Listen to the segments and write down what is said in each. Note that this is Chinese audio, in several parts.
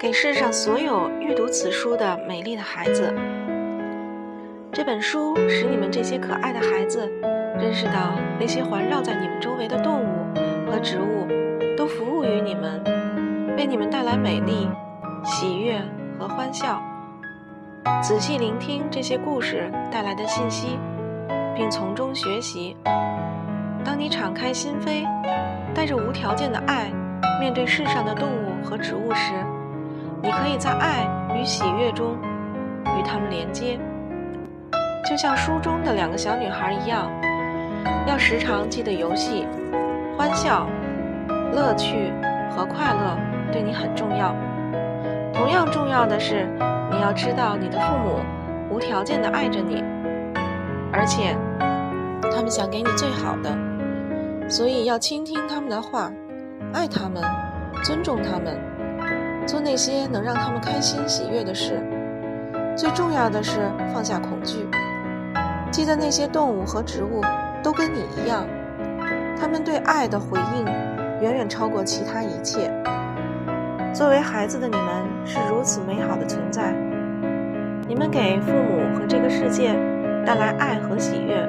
给世上所有阅读此书的美丽的孩子。这本书使你们这些可爱的孩子认识到，那些环绕在你们周围的动物和植物都服务于你们，为你们带来美丽、喜悦和欢笑。仔细聆听这些故事带来的信息，并从中学习。当你敞开心扉，带着无条件的爱面对世上的动物和植物时，你可以在爱与喜悦中与他们连接，就像书中的两个小女孩一样。要时常记得游戏、欢笑、乐趣和快乐对你很重要。同样重要的是，你要知道你的父母无条件的爱着你，而且他们想给你最好的，所以要倾听他们的话，爱他们，尊重他们。做那些能让他们开心喜悦的事。最重要的是放下恐惧。记得那些动物和植物都跟你一样，他们对爱的回应远远超过其他一切。作为孩子的你们是如此美好的存在，你们给父母和这个世界带来爱和喜悦。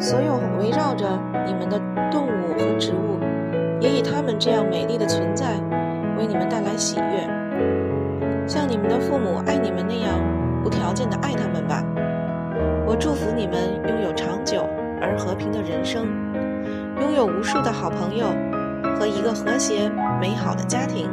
所有围绕着你们的动物和植物，也以他们这样美丽的存在。给你们带来喜悦，像你们的父母爱你们那样无条件的爱他们吧。我祝福你们拥有长久而和平的人生，拥有无数的好朋友和一个和谐美好的家庭。